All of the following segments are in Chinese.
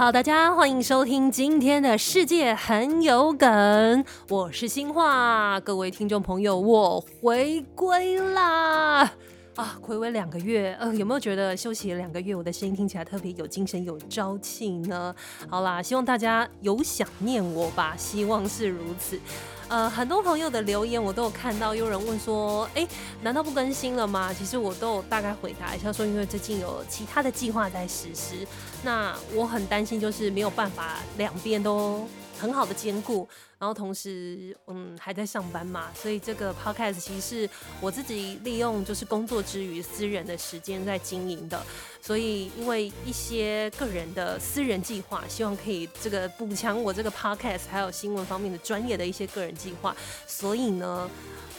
好，大家欢迎收听今天的世界很有梗，我是新化，各位听众朋友，我回归啦！啊，回归两个月，呃，有没有觉得休息了两个月，我的声音听起来特别有精神、有朝气呢？好啦，希望大家有想念我吧，希望是如此。呃，很多朋友的留言我都有看到，有人问说，哎，难道不更新了吗？其实我都有大概回答一下，说因为最近有其他的计划在实施，那我很担心就是没有办法两边都很好的兼顾，然后同时，嗯，还在上班嘛，所以这个 podcast 其实是我自己利用就是工作之余私人的时间在经营的，所以因为一些个人的私人计划，希望可以这个补强我这个 podcast 还有新闻方面的专业的一些个人计划，所以呢，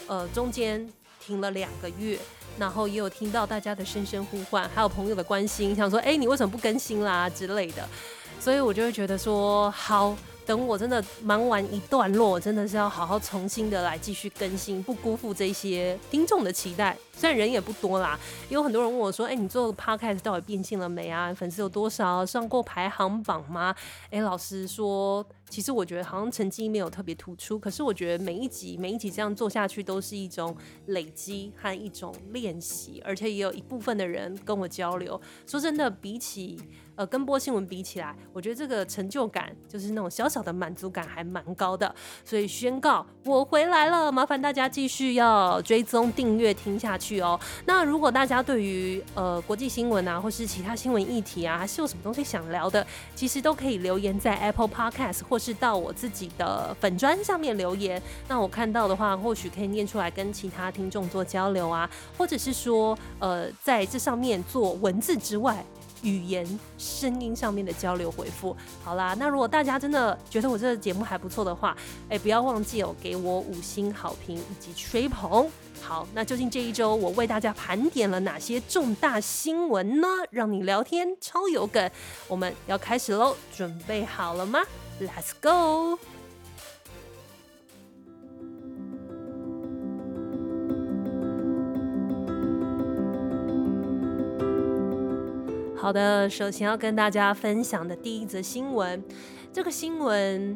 呃，中间停了两个月，然后也有听到大家的声声呼唤，还有朋友的关心，想说，哎，你为什么不更新啦之类的，所以我就会觉得说，好。等我真的忙完一段落，真的是要好好重新的来继续更新，不辜负这些听众的期待。虽然人也不多啦，有很多人问我说：“哎、你做 podcast 到底变现了没啊？粉丝有多少？上过排行榜吗？”哎、老实说，其实我觉得好像成绩没有特别突出。可是我觉得每一集每一集这样做下去，都是一种累积和一种练习，而且也有一部分的人跟我交流。说真的，比起呃，跟播新闻比起来，我觉得这个成就感就是那种小小的满足感还蛮高的，所以宣告我回来了，麻烦大家继续要追踪订阅听下去哦。那如果大家对于呃国际新闻啊，或是其他新闻议题啊，还是有什么东西想聊的，其实都可以留言在 Apple Podcast 或是到我自己的粉砖上面留言。那我看到的话，或许可以念出来跟其他听众做交流啊，或者是说呃在这上面做文字之外。语言、声音上面的交流回复，好啦，那如果大家真的觉得我这个节目还不错的话，哎、不要忘记哦，给我五星好评以及吹捧。好，那究竟这一周我为大家盘点了哪些重大新闻呢？让你聊天超有梗，我们要开始喽，准备好了吗？Let's go。好的，首先要跟大家分享的第一则新闻，这个新闻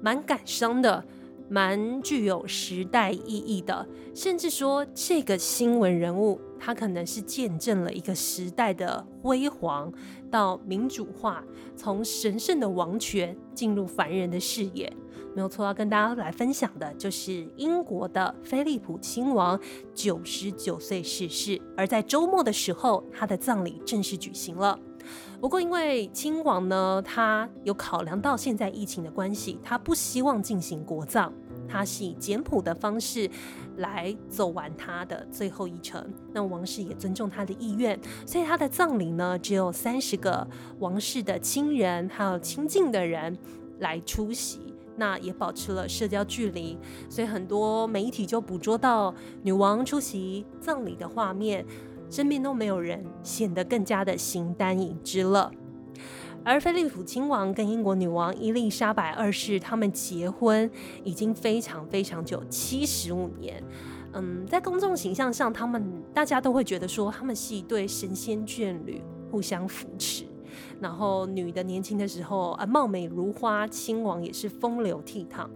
蛮感伤的，蛮具有时代意义的，甚至说这个新闻人物他可能是见证了一个时代的辉煌到民主化，从神圣的王权进入凡人的视野。没有错，要跟大家来分享的就是英国的菲利普亲王九十九岁逝世，而在周末的时候，他的葬礼正式举行了。不过，因为亲王呢，他有考量到现在疫情的关系，他不希望进行国葬，他是以简朴的方式来走完他的最后一程。那王室也尊重他的意愿，所以他的葬礼呢，只有三十个王室的亲人还有亲近的人来出席。那也保持了社交距离，所以很多媒体就捕捉到女王出席葬礼的画面，身边都没有人，显得更加的形单影只了。而菲利普亲王跟英国女王伊丽莎白二世他们结婚已经非常非常久，七十五年。嗯，在公众形象上，他们大家都会觉得说他们是一对神仙眷侣，互相扶持。然后女的年轻的时候啊，貌美如花，亲王也是风流倜傥。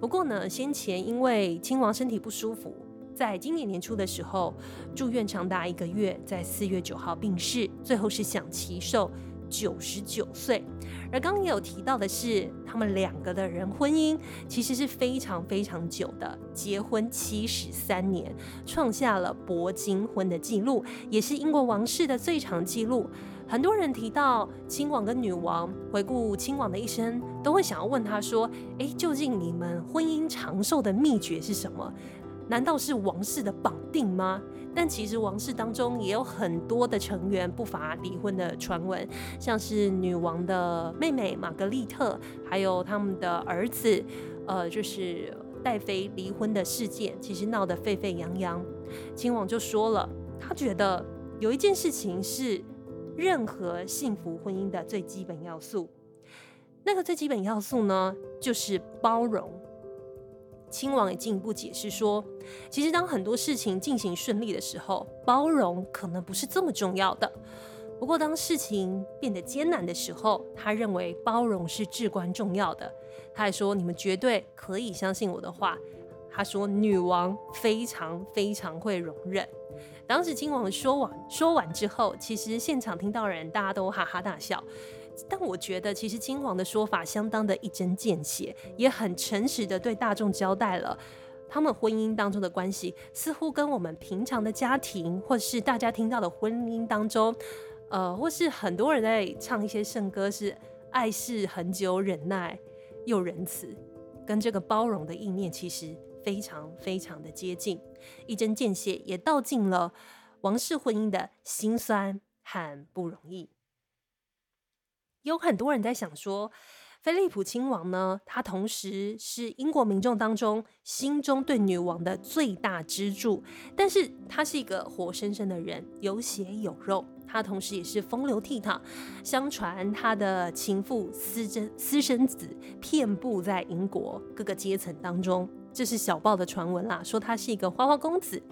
不过呢，先前因为亲王身体不舒服，在今年年初的时候住院长达一个月，在四月九号病逝，最后是享耆寿九十九岁。而刚刚也有提到的是，他们两个的人婚姻其实是非常非常久的，结婚七十三年，创下了铂金婚的记录，也是英国王室的最长记录。很多人提到亲王跟女王，回顾亲王的一生，都会想要问他说：“诶，究竟你们婚姻长寿的秘诀是什么？难道是王室的绑定吗？”但其实王室当中也有很多的成员不乏离婚的传闻，像是女王的妹妹玛格丽特，还有他们的儿子，呃，就是戴妃离婚的事件，其实闹得沸沸扬扬。亲王就说了，他觉得有一件事情是。任何幸福婚姻的最基本要素，那个最基本要素呢，就是包容。亲王也进一步解释说，其实当很多事情进行顺利的时候，包容可能不是这么重要的。不过，当事情变得艰难的时候，他认为包容是至关重要的。他还说：“你们绝对可以相信我的话。”他说：“女王非常非常会容忍。”当时亲王说完说完之后，其实现场听到人大家都哈哈大笑。但我觉得，其实亲王的说法相当的一针见血，也很诚实的对大众交代了他们婚姻当中的关系，似乎跟我们平常的家庭，或是大家听到的婚姻当中。呃，或是很多人在唱一些圣歌，是爱是恒久忍耐又仁慈，跟这个包容的意念其实非常非常的接近，一针见血，也道尽了王室婚姻的辛酸和不容易。有很多人在想说，菲利普亲王呢，他同时是英国民众当中心中对女王的最大支柱，但是他是一个活生生的人，有血有肉。他同时也是风流倜傥，相传他的情妇私生私生子遍布在英国各个阶层当中，这是小报的传闻啦，说他是一个花花公子。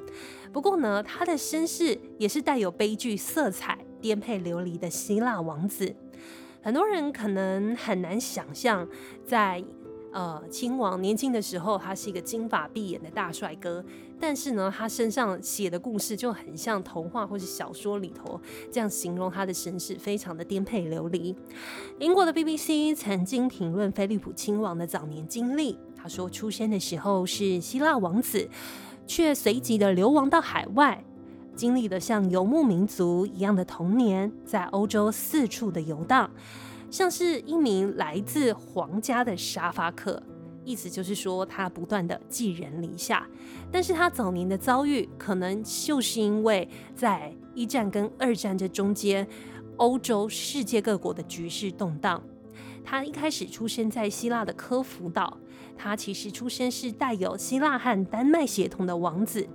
不过呢，他的身世也是带有悲剧色彩、颠沛流离的希腊王子。很多人可能很难想象，在呃亲王年轻的时候，他是一个金发碧眼的大帅哥。但是呢，他身上写的故事就很像童话或是小说里头这样形容他的身世，非常的颠沛流离。英国的 BBC 曾经评论菲利普亲王的早年经历，说出生的时候是希腊王子，却随即的流亡到海外，经历了像游牧民族一样的童年，在欧洲四处的游荡，像是一名来自皇家的沙发客。意思就是说，他不断的寄人篱下，但是他早年的遭遇，可能就是因为在一战跟二战这中间，欧洲世界各国的局势动荡。他一开始出生在希腊的科孚岛，他其实出生是带有希腊和丹麦血统的王子。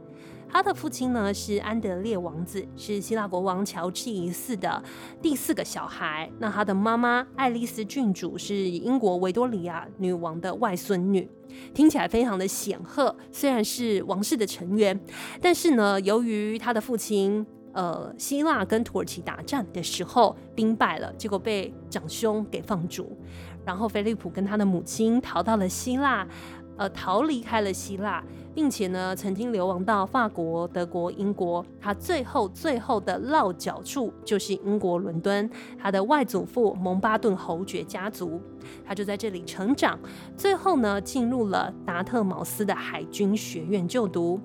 他的父亲呢是安德烈王子，是希腊国王乔治一世的第四个小孩。那他的妈妈爱丽丝郡主是英国维多利亚女王的外孙女，听起来非常的显赫。虽然是王室的成员，但是呢，由于他的父亲呃希腊跟土耳其打战的时候兵败了，结果被长兄给放逐，然后菲利普跟他的母亲逃到了希腊。呃，逃离开了希腊，并且呢，曾经流亡到法国、德国、英国。他最后最后的落脚处就是英国伦敦。他的外祖父蒙巴顿侯爵家族，他就在这里成长。最后呢，进入了达特茅斯的海军学院就读。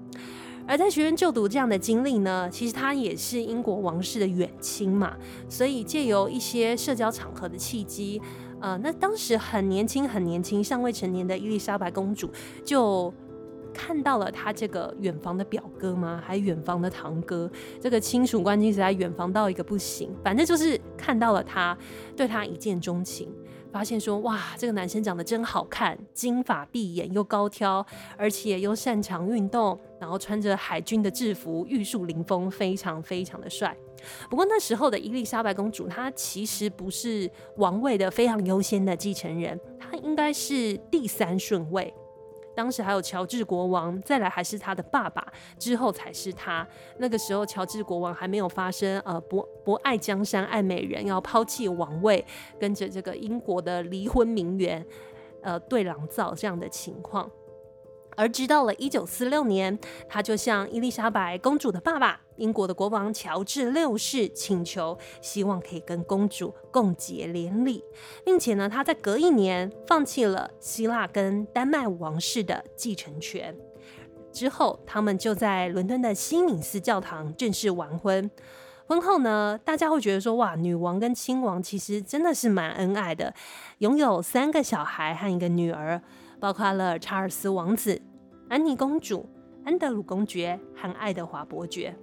而在学院就读这样的经历呢，其实他也是英国王室的远亲嘛，所以借由一些社交场合的契机。呃，那当时很年轻、很年轻、尚未成年的伊丽莎白公主，就看到了他这个远房的表哥吗？还远房的堂哥，这个亲属关系实在远房到一个不行。反正就是看到了他，对他一见钟情。发现说哇，这个男生长得真好看，金发碧眼又高挑，而且又擅长运动，然后穿着海军的制服，玉树临风，非常非常的帅。不过那时候的伊丽莎白公主，她其实不是王位的非常优先的继承人，她应该是第三顺位。当时还有乔治国王，再来还是他的爸爸，之后才是他。那个时候，乔治国王还没有发生呃不不爱江山爱美人，要抛弃王位，跟着这个英国的离婚名媛呃对郎造这样的情况。而直到了一九四六年，他就向伊丽莎白公主的爸爸，英国的国王乔治六世请求，希望可以跟公主共结连理，并且呢，他在隔一年放弃了希腊跟丹麦王室的继承权。之后，他们就在伦敦的西敏寺教堂正式完婚。婚后呢，大家会觉得说，哇，女王跟亲王其实真的是蛮恩爱的，拥有三个小孩和一个女儿，包括了查尔斯王子。安妮公主、安德鲁公爵和爱德华伯爵，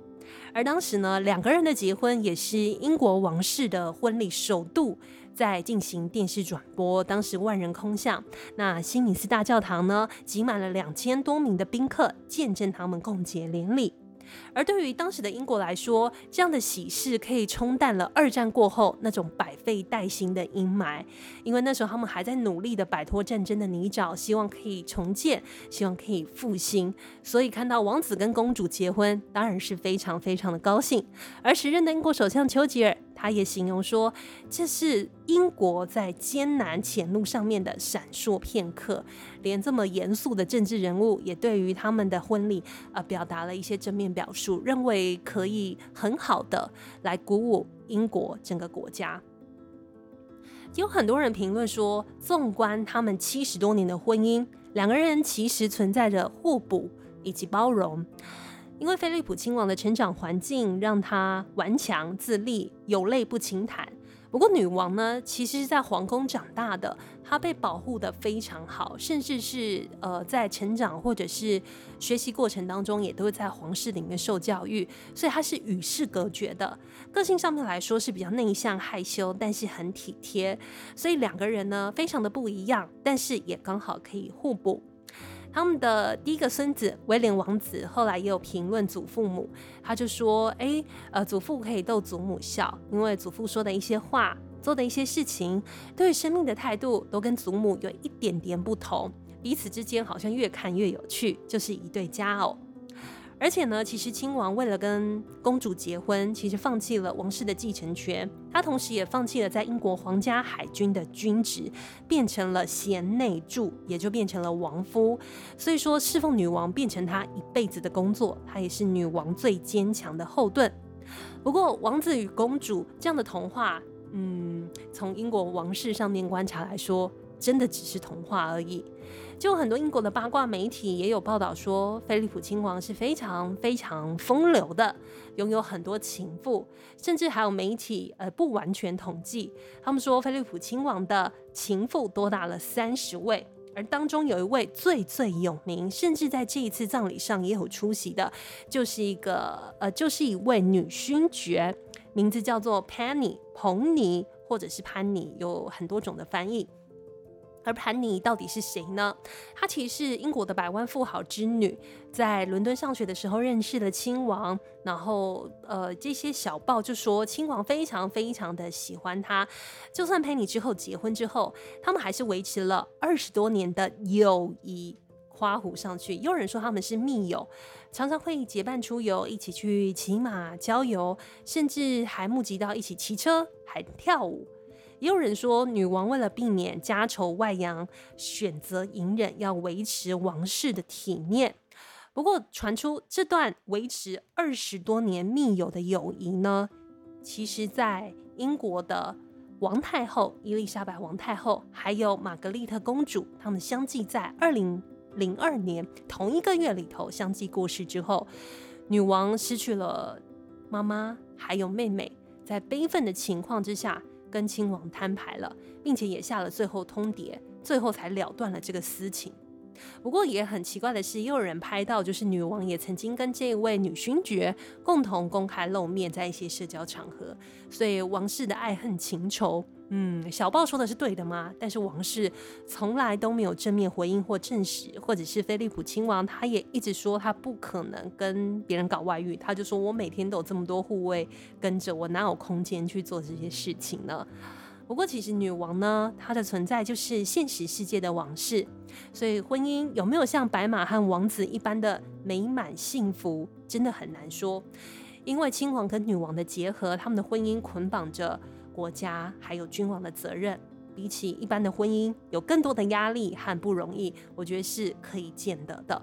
而当时呢，两个人的结婚也是英国王室的婚礼首度在进行电视转播，当时万人空巷。那新尼斯大教堂呢，挤满了两千多名的宾客，见证他们共结连理。而对于当时的英国来说，这样的喜事可以冲淡了二战过后那种百废待兴的阴霾，因为那时候他们还在努力的摆脱战争的泥沼，希望可以重建，希望可以复兴。所以看到王子跟公主结婚，当然是非常非常的高兴。而时任的英国首相丘吉尔。他也形容说，这是英国在艰难前路上面的闪烁片刻。连这么严肃的政治人物，也对于他们的婚礼、呃，表达了一些正面表述，主认为可以很好的来鼓舞英国整个国家。有很多人评论说，纵观他们七十多年的婚姻，两个人其实存在着互补以及包容。因为菲利普亲王的成长环境让他顽强自立，有泪不轻弹。不过女王呢，其实是在皇宫长大的，他被保护得非常好，甚至是呃在成长或者是学习过程当中，也都会在皇室里面受教育，所以他是与世隔绝的。个性上面来说是比较内向害羞，但是很体贴，所以两个人呢非常的不一样，但是也刚好可以互补。他们的第一个孙子威廉王子后来也有评论祖父母，他就说：“哎，呃，祖父可以逗祖母笑，因为祖父说的一些话、做的一些事情，对生命的态度都跟祖母有一点点不同，彼此之间好像越看越有趣，就是一对佳偶。”而且呢，其实亲王为了跟公主结婚，其实放弃了王室的继承权，他同时也放弃了在英国皇家海军的军职，变成了贤内助，也就变成了王夫。所以说，侍奉女王变成他一辈子的工作，他也是女王最坚强的后盾。不过，王子与公主这样的童话，嗯，从英国王室上面观察来说，真的只是童话而已。就很多英国的八卦媒体也有报道说，菲利普亲王是非常非常风流的，拥有很多情妇，甚至还有媒体呃不完全统计，他们说菲利普亲王的情妇多达了三十位，而当中有一位最最有名，甚至在这一次葬礼上也有出席的，就是一个呃就是一位女勋爵，名字叫做 Penny 彭尼，或者是潘妮，有很多种的翻译。而潘妮到底是谁呢？她其实是英国的百万富豪之女，在伦敦上学的时候认识了亲王，然后呃，这些小报就说亲王非常非常的喜欢她。就算潘妮之后结婚之后，他们还是维持了二十多年的友谊，夸胡上去。有人说他们是密友，常常会结伴出游，一起去骑马郊游，甚至还募集到一起骑车，还跳舞。也有人说，女王为了避免家丑外扬，选择隐忍，要维持王室的体面。不过，传出这段维持二十多年密友的友谊呢，其实在英国的王太后伊丽莎白王太后，还有玛格丽特公主，他们相继在二零零二年同一个月里头相继过世之后，女王失去了妈妈还有妹妹，在悲愤的情况之下。跟亲王摊牌了，并且也下了最后通牒，最后才了断了这个私情。不过也很奇怪的是，也有人拍到，就是女王也曾经跟这位女勋爵共同公开露面，在一些社交场合。所以王室的爱恨情仇。嗯，小报说的是对的吗？但是王室从来都没有正面回应或证实，或者是菲利普亲王他也一直说他不可能跟别人搞外遇，他就说我每天都有这么多护卫跟着我，哪有空间去做这些事情呢？不过其实女王呢，她的存在就是现实世界的王室，所以婚姻有没有像白马和王子一般的美满幸福，真的很难说，因为亲王跟女王的结合，他们的婚姻捆绑着。国家还有君王的责任，比起一般的婚姻，有更多的压力和不容易，我觉得是可以见得的。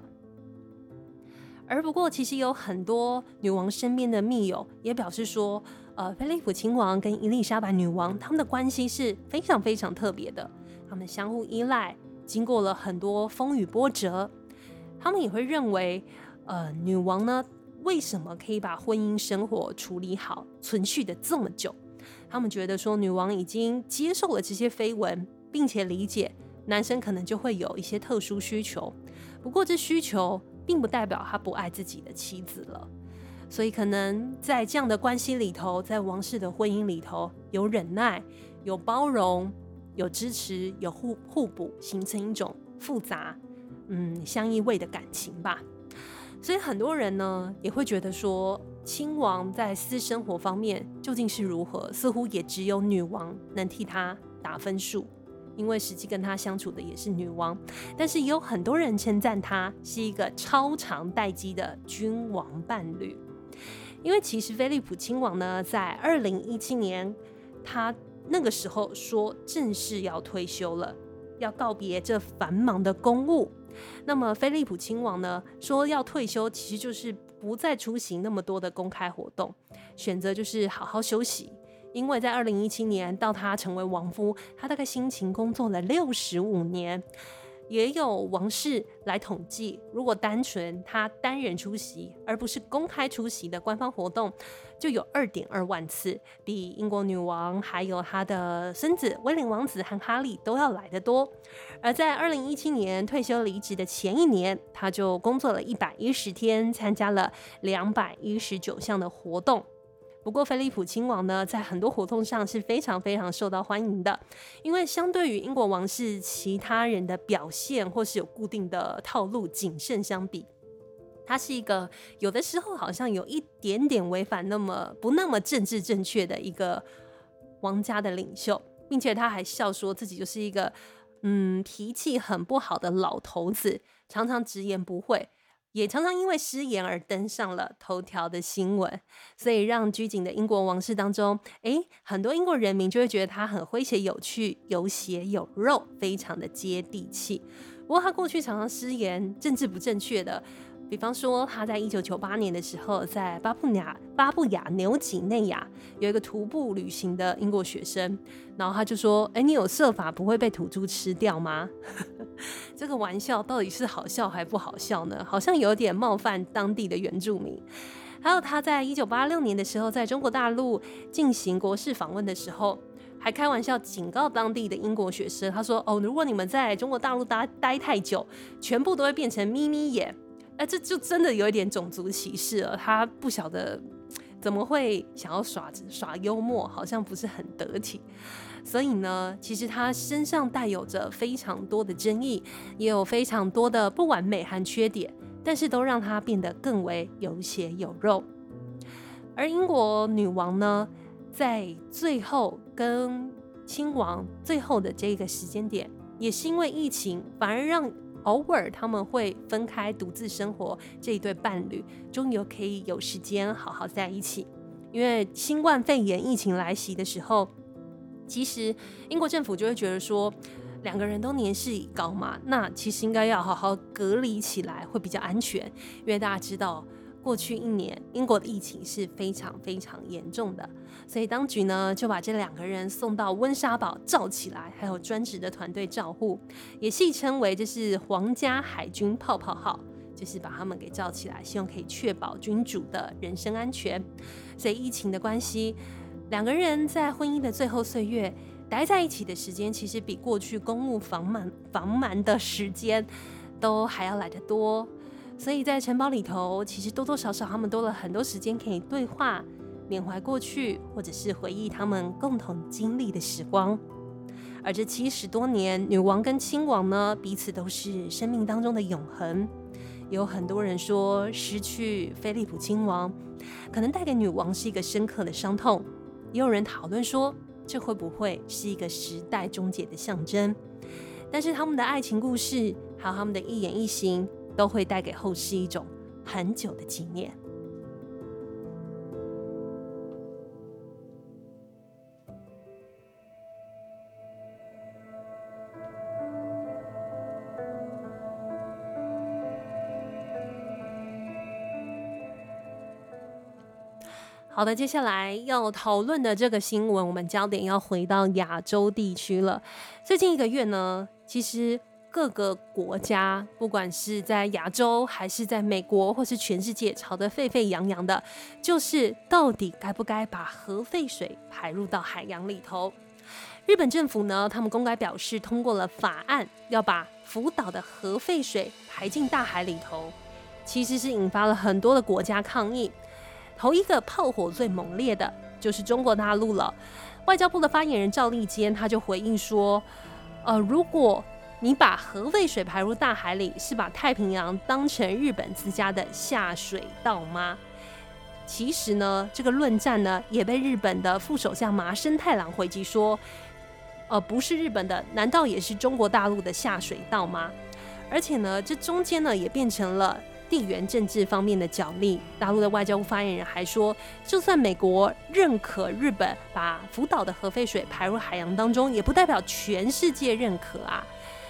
而不过，其实有很多女王身边的密友也表示说，呃，菲利普亲王跟伊丽莎白女王他们的关系是非常非常特别的，他们相互依赖，经过了很多风雨波折，他们也会认为，呃，女王呢，为什么可以把婚姻生活处理好，存续的这么久？他们觉得说，女王已经接受了这些绯闻，并且理解男生可能就会有一些特殊需求。不过，这需求并不代表他不爱自己的妻子了。所以，可能在这样的关系里头，在王室的婚姻里头，有忍耐，有包容，有支持，有互互补，形成一种复杂、嗯相依偎的感情吧。所以，很多人呢也会觉得说。亲王在私生活方面究竟是如何？似乎也只有女王能替他打分数，因为实际跟他相处的也是女王。但是也有很多人称赞他是一个超长待机的君王伴侣。因为其实菲利普亲王呢，在二零一七年，他那个时候说正式要退休了，要告别这繁忙的公务。那么菲利普亲王呢，说要退休，其实就是不再出席那么多的公开活动，选择就是好好休息。因为在二零一七年到他成为王夫，他大概辛勤工作了六十五年。也有王室来统计，如果单纯他单人出席，而不是公开出席的官方活动，就有二点二万次，比英国女王还有他的孙子威廉王子和哈利都要来得多。而在二零一七年退休离职的前一年，他就工作了一百一十天，参加了两百一十九项的活动。不过，菲利普亲王呢，在很多活动上是非常非常受到欢迎的，因为相对于英国王室其他人的表现或是有固定的套路谨慎相比，他是一个有的时候好像有一点点违反那么不那么政治正确的一个王家的领袖，并且他还笑说自己就是一个嗯脾气很不好的老头子，常常直言不讳。也常常因为失言而登上了头条的新闻，所以让拘谨的英国王室当中，诶，很多英国人民就会觉得他很诙谐有趣、有血有肉，非常的接地气。不过他过去常常失言、政治不正确的。比方说，他在一九九八年的时候，在巴布亚巴布亚纽几内亚有一个徒步旅行的英国学生，然后他就说：“哎，你有设法不会被土猪吃掉吗？”这个玩笑到底是好笑还不好笑呢？好像有点冒犯当地的原住民。还有他在一九八六年的时候，在中国大陆进行国事访问的时候，还开玩笑警告当地的英国学生，他说：“哦，如果你们在中国大陆待待太久，全部都会变成眯眯眼。”哎，这就真的有一点种族歧视了。他不晓得怎么会想要耍耍幽默，好像不是很得体。所以呢，其实他身上带有着非常多的争议，也有非常多的不完美和缺点，但是都让他变得更为有血有肉。而英国女王呢，在最后跟亲王最后的这个时间点，也是因为疫情，反而让。偶尔他们会分开独自生活，这一对伴侣终于可以有时间好好在一起。因为新冠肺炎疫情来袭的时候，其实英国政府就会觉得说，两个人都年事已高嘛，那其实应该要好好隔离起来会比较安全，因为大家知道。过去一年，英国的疫情是非常非常严重的，所以当局呢就把这两个人送到温莎堡罩起来，还有专职的团队照护，也戏称为这是皇家海军泡泡号，就是把他们给罩起来，希望可以确保君主的人身安全。所以疫情的关系，两个人在婚姻的最后岁月待在一起的时间，其实比过去公务繁忙繁忙的时间都还要来得多。所以在城堡里头，其实多多少少他们多了很多时间可以对话、缅怀过去，或者是回忆他们共同经历的时光。而这七十多年，女王跟亲王呢，彼此都是生命当中的永恒。有很多人说，失去菲利普亲王，可能带给女王是一个深刻的伤痛。也有人讨论说，这会不会是一个时代终结的象征？但是他们的爱情故事，还有他们的一言一行。都会带给后世一种很久的纪念。好的，接下来要讨论的这个新闻，我们焦点要回到亚洲地区了。最近一个月呢，其实。各个国家，不管是在亚洲还是在美国，或是全世界，吵得沸沸扬扬的，就是到底该不该把核废水排入到海洋里头？日本政府呢，他们公开表示通过了法案，要把福岛的核废水排进大海里头，其实是引发了很多的国家抗议。头一个炮火最猛烈的就是中国大陆了。外交部的发言人赵立坚他就回应说：“呃，如果……”你把核废水排入大海里，是把太平洋当成日本自家的下水道吗？其实呢，这个论战呢，也被日本的副首相麻生太郎回击说，呃，不是日本的，难道也是中国大陆的下水道吗？而且呢，这中间呢，也变成了地缘政治方面的角力。大陆的外交部发言人还说，就算美国认可日本把福岛的核废水排入海洋当中，也不代表全世界认可啊。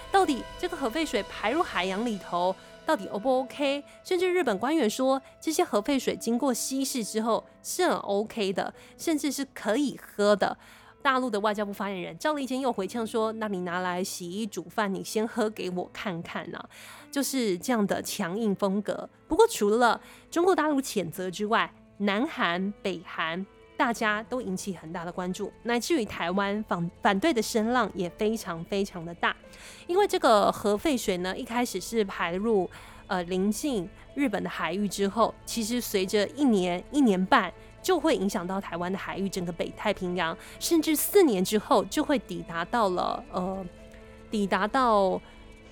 到底这个核废水排入海洋里头，到底 O 不 OK？甚至日本官员说，这些核废水经过稀释之后是很 OK 的，甚至是可以喝的。大陆的外交部发言人赵立坚又回呛说：“那你拿来洗衣煮饭，你先喝给我看看呢、啊。”就是这样的强硬风格。不过，除了中国大陆谴责之外，南韩、北韩大家都引起很大的关注，乃至于台湾反反对的声浪也非常非常的大。因为这个核废水呢，一开始是排入呃临近日本的海域之后，其实随着一年一年半。就会影响到台湾的海域，整个北太平洋，甚至四年之后就会抵达到了呃，抵达到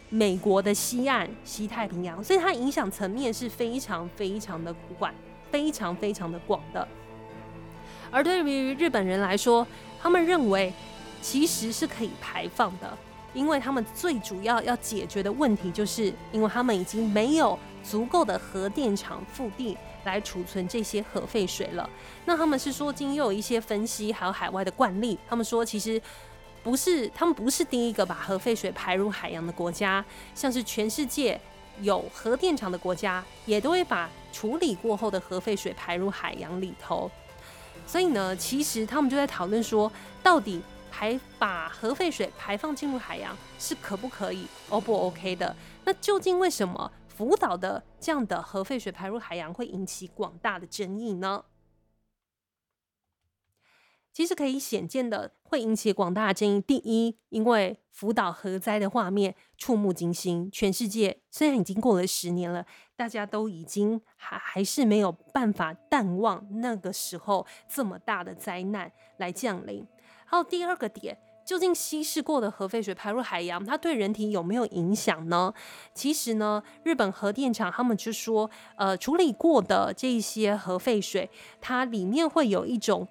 美国的西岸西太平洋，所以它影响层面是非常非常的广，非常非常的广的。而对于日本人来说，他们认为其实是可以排放的，因为他们最主要要解决的问题，就是因为他们已经没有足够的核电厂腹地。来储存这些核废水了。那他们是说，经有一些分析，还有海外的惯例，他们说其实不是，他们不是第一个把核废水排入海洋的国家。像是全世界有核电厂的国家，也都会把处理过后的核废水排入海洋里头。所以呢，其实他们就在讨论说，到底排把核废水排放进入海洋是可不可以，O 不 OK 的？那究竟为什么？福岛的这样的核废水排入海洋会引起广大的争议呢？其实可以显见的会引起广大的争议。第一，因为福岛核灾的画面触目惊心，全世界虽然已经过了十年了，大家都已经还还是没有办法淡忘那个时候这么大的灾难来降临。还有第二个点。究竟稀释过的核废水排入海洋，它对人体有没有影响呢？其实呢，日本核电厂他们就说，呃，处理过的这些核废水，它里面会有一种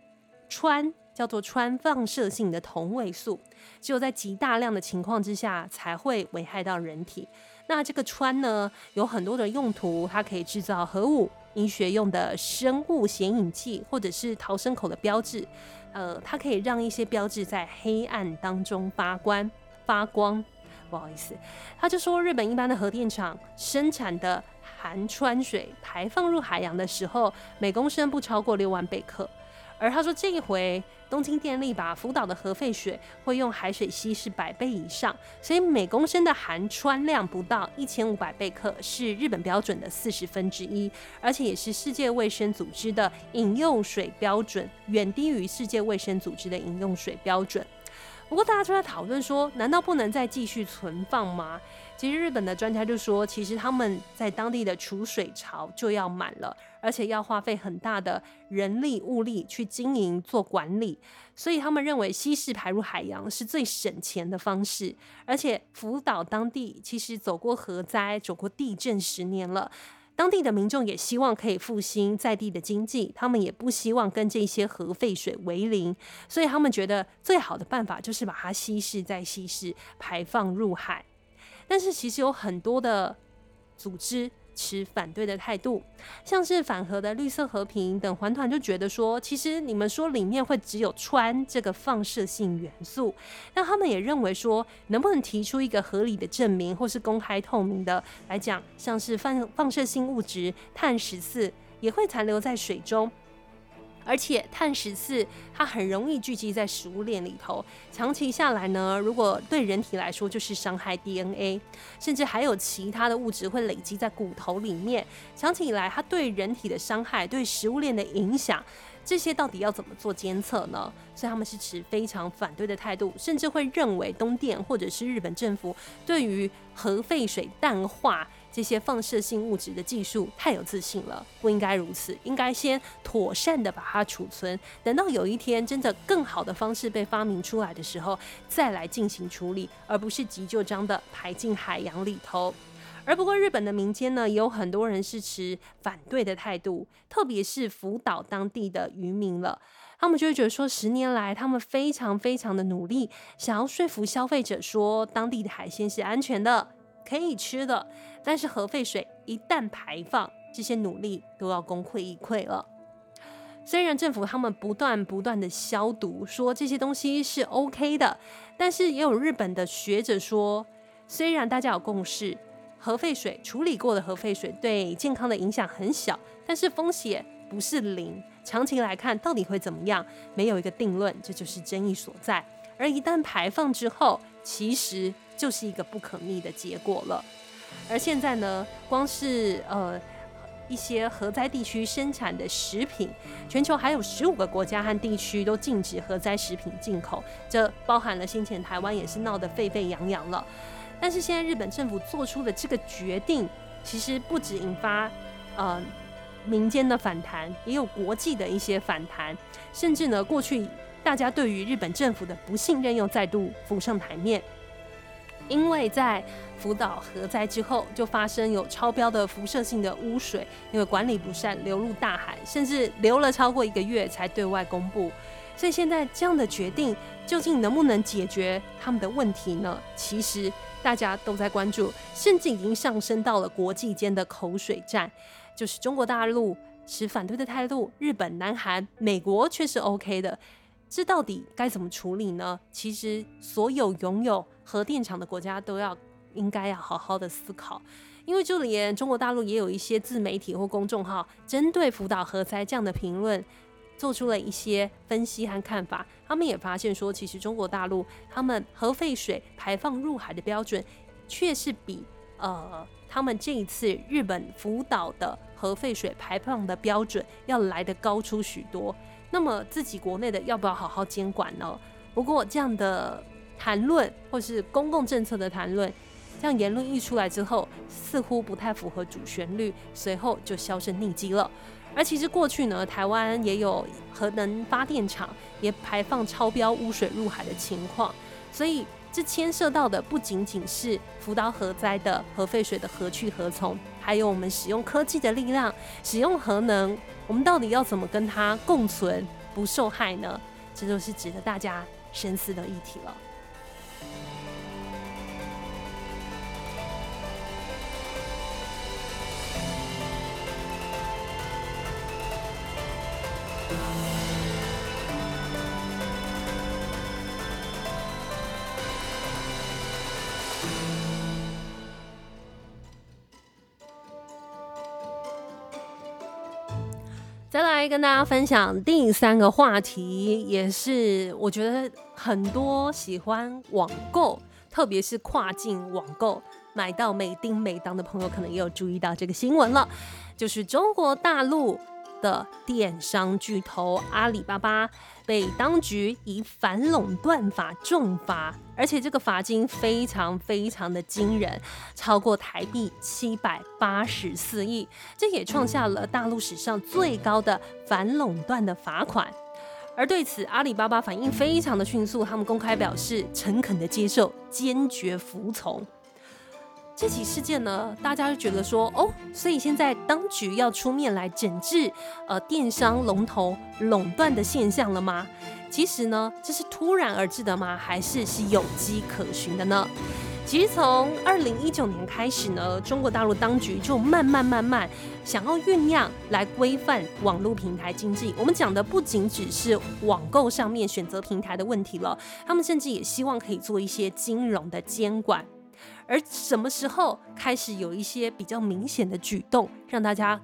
氚，叫做氚放射性的同位素，只有在极大量的情况之下才会危害到人体。那这个氚呢，有很多的用途，它可以制造核武、医学用的生物显影剂，或者是逃生口的标志。呃，它可以让一些标志在黑暗当中发光发光。不好意思，他就说，日本一般的核电厂生产的含氚水排放入海洋的时候，每公升不超过六万贝克。而他说，这一回东京电力把福岛的核废水会用海水稀释百倍以上，所以每公升的含氚量不到一千五百贝克，是日本标准的四十分之一，而且也是世界卫生组织的饮用水标准，远低于世界卫生组织的饮用水标准。不过大家就在讨论说，难道不能再继续存放吗？其实日本的专家就说，其实他们在当地的储水槽就要满了，而且要花费很大的人力物力去经营做管理，所以他们认为稀释排入海洋是最省钱的方式。而且福岛当地其实走过核灾、走过地震十年了。当地的民众也希望可以复兴在地的经济，他们也不希望跟这些核废水为邻，所以他们觉得最好的办法就是把它稀释再稀释，排放入海。但是其实有很多的组织。持反对的态度，像是反核的绿色和平等环团就觉得说，其实你们说里面会只有氚这个放射性元素，但他们也认为说，能不能提出一个合理的证明，或是公开透明的来讲，像是放放射性物质碳十四也会残留在水中。而且碳十四它很容易聚集在食物链里头，长期下来呢，如果对人体来说就是伤害 DNA，甚至还有其他的物质会累积在骨头里面，长期以来它对人体的伤害、对食物链的影响，这些到底要怎么做监测呢？所以他们是持非常反对的态度，甚至会认为东电或者是日本政府对于核废水淡化。这些放射性物质的技术太有自信了，不应该如此，应该先妥善的把它储存，等到有一天真的更好的方式被发明出来的时候，再来进行处理，而不是急就章的排进海洋里头。而不过日本的民间呢，也有很多人是持反对的态度，特别是福岛当地的渔民了，他们就会觉得说，十年来他们非常非常的努力，想要说服消费者说当地的海鲜是安全的。可以吃的，但是核废水一旦排放，这些努力都要功亏一篑了。虽然政府他们不断不断的消毒，说这些东西是 OK 的，但是也有日本的学者说，虽然大家有共识，核废水处理过的核废水对健康的影响很小，但是风险不是零，长期来看到底会怎么样，没有一个定论，这就是争议所在。而一旦排放之后，其实就是一个不可逆的结果了。而现在呢，光是呃。一些核灾地区生产的食品，全球还有十五个国家和地区都禁止核灾食品进口，这包含了先前台湾也是闹得沸沸扬扬了。但是现在日本政府做出的这个决定，其实不止引发呃民间的反弹，也有国际的一些反弹，甚至呢，过去大家对于日本政府的不信任又再度浮上台面。因为在福岛核灾之后，就发生有超标的辐射性的污水，因为管理不善流入大海，甚至流了超过一个月才对外公布。所以现在这样的决定，究竟能不能解决他们的问题呢？其实大家都在关注，甚至已经上升到了国际间的口水战，就是中国大陆持反对的态度，日本、南韩、美国却是 OK 的。这到底该怎么处理呢？其实，所有拥有核电厂的国家都要应该要好好的思考，因为就连中国大陆也有一些自媒体或公众号针对福岛核灾这样的评论，做出了一些分析和看法。他们也发现说，其实中国大陆他们核废水排放入海的标准，却是比呃他们这一次日本福岛的核废水排放的标准要来得高出许多。那么自己国内的要不要好好监管呢？不过这样的谈论或是公共政策的谈论，这样言论一出来之后，似乎不太符合主旋律，随后就销声匿迹了。而其实过去呢，台湾也有核能发电厂也排放超标污水入海的情况，所以这牵涉到的不仅仅是福岛核灾的核废水的何去何从，还有我们使用科技的力量，使用核能。我们到底要怎么跟它共存不受害呢？这就是值得大家深思的议题了。来跟大家分享第三个话题，也是我觉得很多喜欢网购，特别是跨境网购买到美丁美当的朋友，可能也有注意到这个新闻了，就是中国大陆。的电商巨头阿里巴巴被当局以反垄断法重罚，而且这个罚金非常非常的惊人，超过台币七百八十四亿，这也创下了大陆史上最高的反垄断的罚款。而对此，阿里巴巴反应非常的迅速，他们公开表示诚恳的接受，坚决服从。这起事件呢，大家就觉得说，哦，所以现在当局要出面来整治，呃，电商龙头垄断的现象了吗？其实呢，这是突然而至的吗？还是是有迹可循的呢？其实从二零一九年开始呢，中国大陆当局就慢慢慢慢想要酝酿来规范网络平台经济。我们讲的不仅只是网购上面选择平台的问题了，他们甚至也希望可以做一些金融的监管。而什么时候开始有一些比较明显的举动，让大家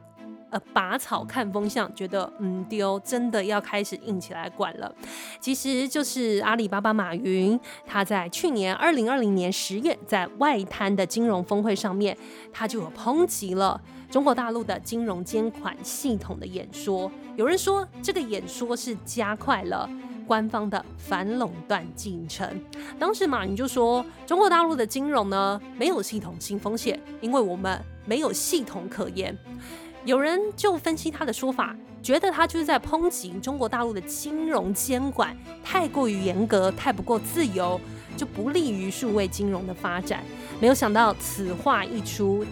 呃拔草看风向，觉得嗯丢，真的要开始硬起来管了。其实就是阿里巴巴马云，他在去年二零二零年十月在外滩的金融峰会上面，他就有抨击了中国大陆的金融监管系统的演说。有人说这个演说是加快了。官方的反垄断进程，当时马云就说：“中国大陆的金融呢，没有系统性风险，因为我们没有系统可言。”有人就分析他的说法，觉得他就是在抨击中国大陆的金融监管太过于严格，太不够自由，就不利于数位金融的发展。没有想到此话一出，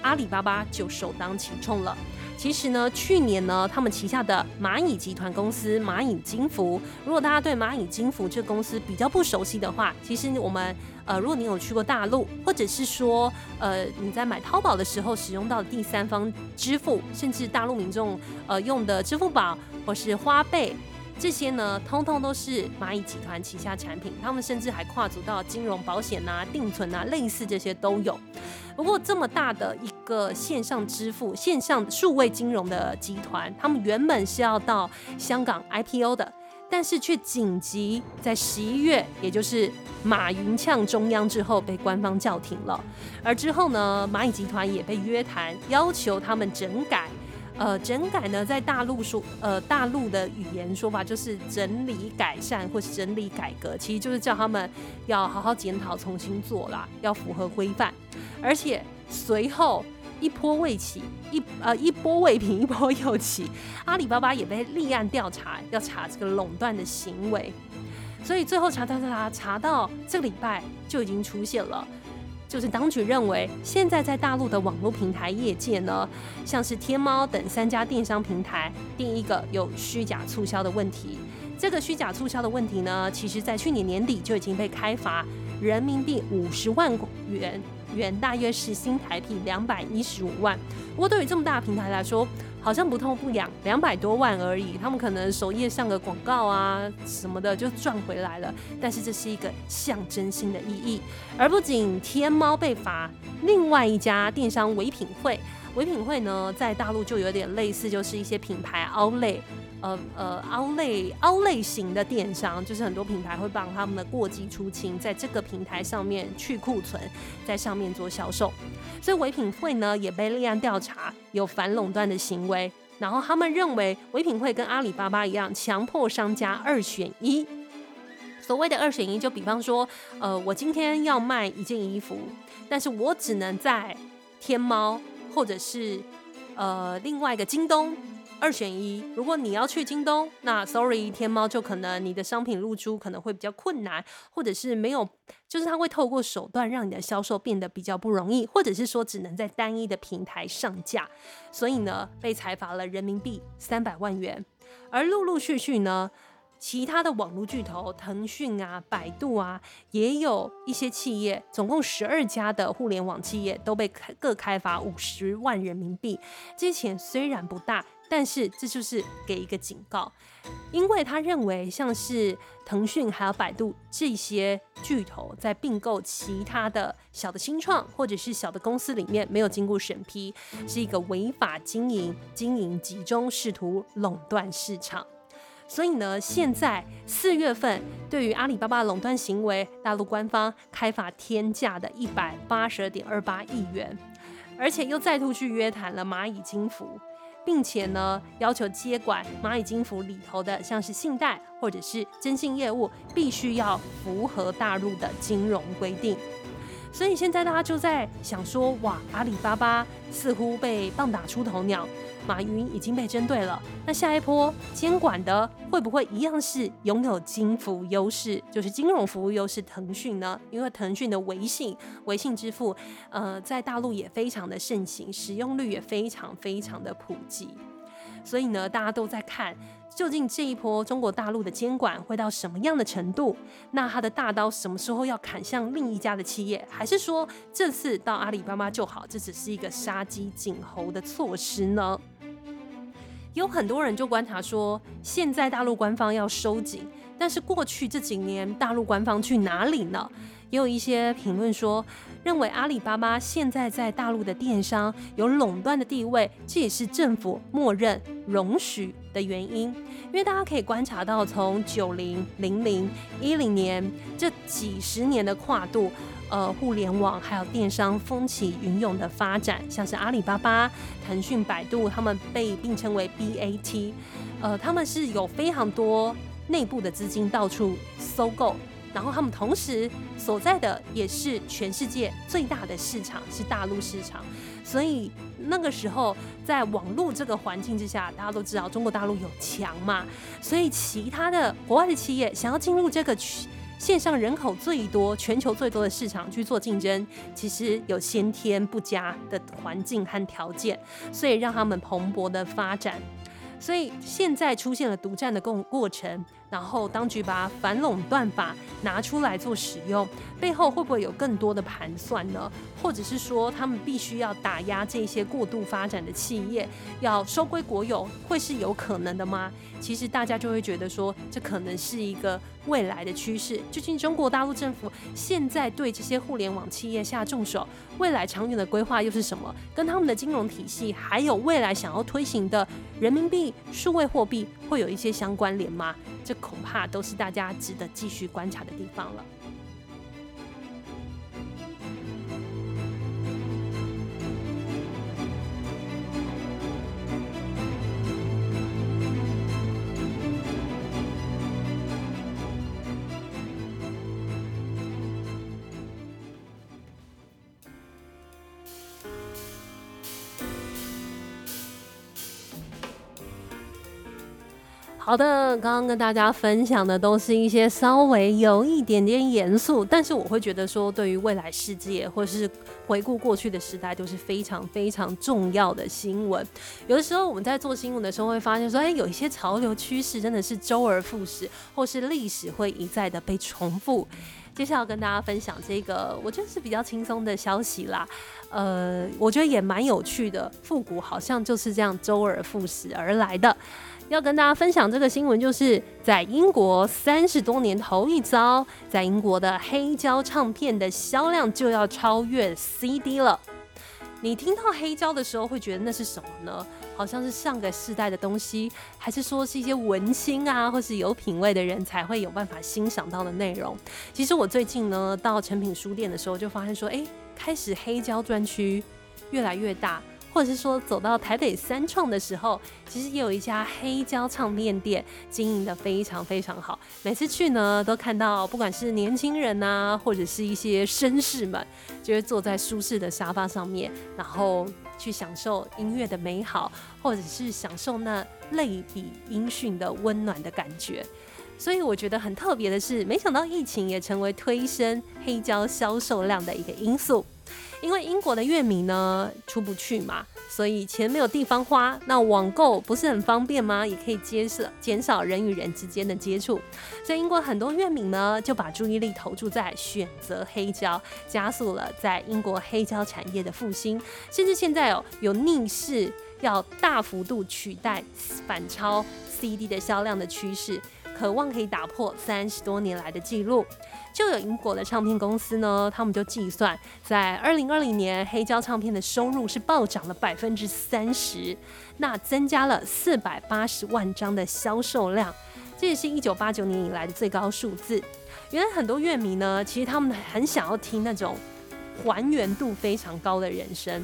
阿里巴巴就首当其冲了。其实呢，去年呢，他们旗下的蚂蚁集团公司蚂蚁金服，如果大家对蚂蚁金服这个公司比较不熟悉的话，其实我们呃，如果你有去过大陆，或者是说呃你在买淘宝的时候使用到的第三方支付，甚至大陆民众呃用的支付宝或是花呗。这些呢，通通都是蚂蚁集团旗下产品，他们甚至还跨足到金融、保险啊、定存啊，类似这些都有。不过，这么大的一个线上支付、线上数位金融的集团，他们原本是要到香港 IPO 的，但是却紧急在十一月，也就是马云呛中央之后，被官方叫停了。而之后呢，蚂蚁集团也被约谈，要求他们整改。呃，整改呢，在大陆说，呃，大陆的语言说法就是整理改善或是整理改革，其实就是叫他们要好好检讨，重新做啦，要符合规范。而且随后一波未起，一呃一波未平，一波又起，阿里巴巴也被立案调查，要查这个垄断的行为。所以最后查查查查查到这个礼拜就已经出现了。就是当局认为，现在在大陆的网络平台业界呢，像是天猫等三家电商平台，第一个有虚假促销的问题。这个虚假促销的问题呢，其实在去年年底就已经被开罚人民币五十万元，元大约是新台币两百一十五万。不过对于这么大的平台来说，好像不痛不痒，两百多万而已，他们可能首页上个广告啊什么的就赚回来了。但是这是一个象征性的意义，而不仅天猫被罚，另外一家电商唯品会，唯品会呢在大陆就有点类似，就是一些品牌 outlet。呃呃，凹类凹类型的电商，就是很多品牌会帮他们的过季出清，在这个平台上面去库存，在上面做销售。所以唯品会呢也被立案调查有反垄断的行为。然后他们认为唯品会跟阿里巴巴一样，强迫商家二选一。所谓的二选一，就比方说，呃，我今天要卖一件衣服，但是我只能在天猫或者是呃另外一个京东。二选一，如果你要去京东，那 sorry，天猫就可能你的商品露出可能会比较困难，或者是没有，就是它会透过手段让你的销售变得比较不容易，或者是说只能在单一的平台上架，所以呢，被裁罚了人民币三百万元。而陆陆续续呢，其他的网络巨头腾讯啊、百度啊，也有一些企业，总共十二家的互联网企业都被各开罚五十万人民币。这些钱虽然不大。但是这就是给一个警告，因为他认为像是腾讯还有百度这些巨头在并购其他的小的新创或者是小的公司里面没有经过审批，是一个违法经营、经营集中、试图垄断市场。所以呢，现在四月份对于阿里巴巴垄断行为，大陆官方开罚天价的一百八十二点二八亿元，而且又再度去约谈了蚂蚁金服。并且呢，要求接管蚂蚁金服里头的，像是信贷或者是征信业务，必须要符合大陆的金融规定。所以现在大家就在想说，哇，阿里巴巴似乎被棒打出头鸟。马云已经被针对了，那下一波监管的会不会一样是拥有金服优势，就是金融服务优势腾讯呢？因为腾讯的微信、微信支付，呃，在大陆也非常的盛行，使用率也非常非常的普及，所以呢，大家都在看，究竟这一波中国大陆的监管会到什么样的程度？那他的大刀什么时候要砍向另一家的企业？还是说这次到阿里巴巴就好？这只是一个杀鸡儆猴的措施呢？有很多人就观察说，现在大陆官方要收紧，但是过去这几年大陆官方去哪里呢？也有一些评论说，认为阿里巴巴现在在大陆的电商有垄断的地位，这也是政府默认容许的原因。因为大家可以观察到，从九零、零零、一零年这几十年的跨度。呃，互联网还有电商风起云涌的发展，像是阿里巴巴、腾讯、百度，他们被并称为 BAT，呃，他们是有非常多内部的资金到处收购，然后他们同时所在的也是全世界最大的市场，是大陆市场，所以那个时候在网络这个环境之下，大家都知道中国大陆有墙嘛，所以其他的国外的企业想要进入这个。线上人口最多、全球最多的市场去做竞争，其实有先天不佳的环境和条件，所以让他们蓬勃的发展。所以现在出现了独占的过过程。然后当局把反垄断法拿出来做使用，背后会不会有更多的盘算呢？或者是说他们必须要打压这些过度发展的企业，要收归国有，会是有可能的吗？其实大家就会觉得说，这可能是一个未来的趋势。究竟中国大陆政府现在对这些互联网企业下重手，未来长远的规划又是什么？跟他们的金融体系，还有未来想要推行的人民币数位货币，会有一些相关联吗？这恐怕都是大家值得继续观察的地方了。好的，刚刚跟大家分享的都是一些稍微有一点点严肃，但是我会觉得说，对于未来世界或是回顾过去的时代，都是非常非常重要的新闻。有的时候我们在做新闻的时候，会发现说，哎，有一些潮流趋势真的是周而复始，或是历史会一再的被重复。接下来要跟大家分享这个，我觉得是比较轻松的消息啦。呃，我觉得也蛮有趣的，复古好像就是这样周而复始而来的。要跟大家分享这个新闻，就是在英国三十多年头一遭，在英国的黑胶唱片的销量就要超越 CD 了。你听到黑胶的时候，会觉得那是什么呢？好像是上个世代的东西，还是说是一些文青啊，或是有品味的人才会有办法欣赏到的内容？其实我最近呢，到诚品书店的时候，就发现说，哎，开始黑胶专区越来越大。或者是说走到台北三创的时候，其实也有一家黑胶唱片店经营得非常非常好。每次去呢，都看到不管是年轻人啊，或者是一些绅士们，就会坐在舒适的沙发上面，然后去享受音乐的美好，或者是享受那类比音讯的温暖的感觉。所以我觉得很特别的是，没想到疫情也成为推升黑胶销售量的一个因素。因为英国的乐迷呢出不去嘛，所以钱没有地方花，那网购不是很方便吗？也可以减少减少人与人之间的接触，所以英国很多乐迷呢就把注意力投注在选择黑胶，加速了在英国黑胶产业的复兴，甚至现在哦有逆势要大幅度取代反超 CD 的销量的趋势，渴望可以打破三十多年来的记录。就有英国的唱片公司呢，他们就计算，在二零二零年黑胶唱片的收入是暴涨了百分之三十，那增加了四百八十万张的销售量，这也是一九八九年以来的最高数字。原来很多乐迷呢，其实他们很想要听那种还原度非常高的人声，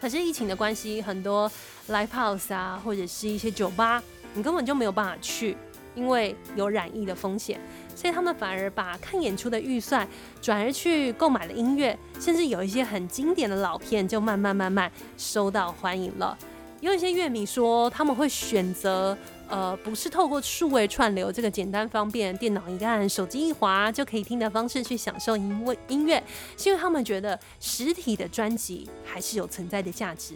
可是疫情的关系，很多 live house 啊，或者是一些酒吧，你根本就没有办法去，因为有染疫的风险。所以他们反而把看演出的预算转而去购买了音乐，甚至有一些很经典的老片就慢慢慢慢收到欢迎了。有一些乐迷说他们会选择呃不是透过数位串流这个简单方便，电脑一按，手机一滑就可以听的方式去享受音乐音乐，是因为他们觉得实体的专辑还是有存在的价值。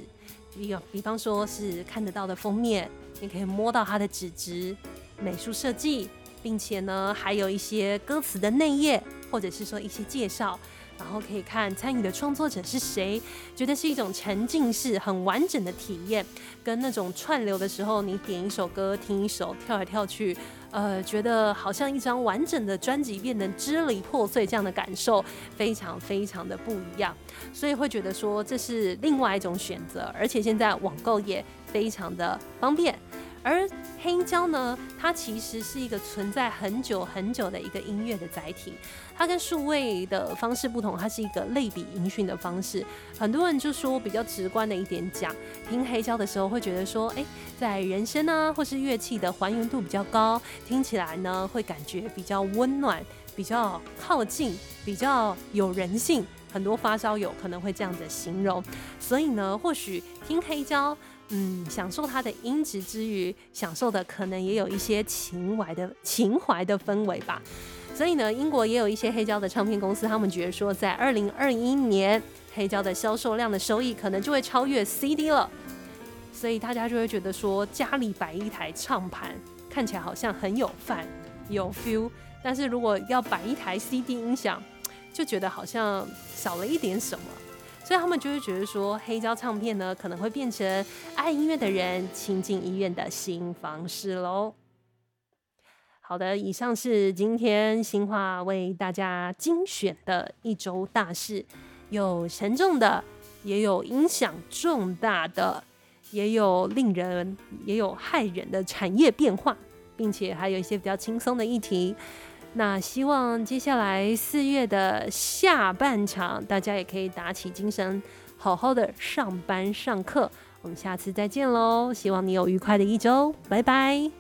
比比方说是看得到的封面，你可以摸到它的纸质、美术设计。并且呢，还有一些歌词的内页，或者是说一些介绍，然后可以看参与的创作者是谁，觉得是一种沉浸式、很完整的体验，跟那种串流的时候，你点一首歌听一首，跳来跳去，呃，觉得好像一张完整的专辑变得支离破碎，这样的感受非常非常的不一样，所以会觉得说这是另外一种选择，而且现在网购也非常的方便。而黑胶呢，它其实是一个存在很久很久的一个音乐的载体。它跟数位的方式不同，它是一个类比音讯的方式。很多人就说比较直观的一点讲，听黑胶的时候会觉得说，哎，在人声呢或是乐器的还原度比较高，听起来呢会感觉比较温暖、比较靠近、比较有人性。很多发烧友可能会这样子形容。所以呢，或许听黑胶。嗯，享受它的音质之余，享受的可能也有一些情怀的情怀的氛围吧。所以呢，英国也有一些黑胶的唱片公司，他们觉得说，在二零二一年，黑胶的销售量的收益可能就会超越 CD 了。所以大家就会觉得说，家里摆一台唱盘，看起来好像很有范、有 feel，但是如果要摆一台 CD 音响，就觉得好像少了一点什么。所以他们就会觉得说，黑胶唱片呢，可能会变成爱音乐的人亲近音乐的新方式喽。好的，以上是今天新华为大家精选的一周大事，有沉重的，也有影响重大的，也有令人也有害人的产业变化，并且还有一些比较轻松的议题。那希望接下来四月的下半场，大家也可以打起精神，好好的上班上课。我们下次再见喽，希望你有愉快的一周，拜拜。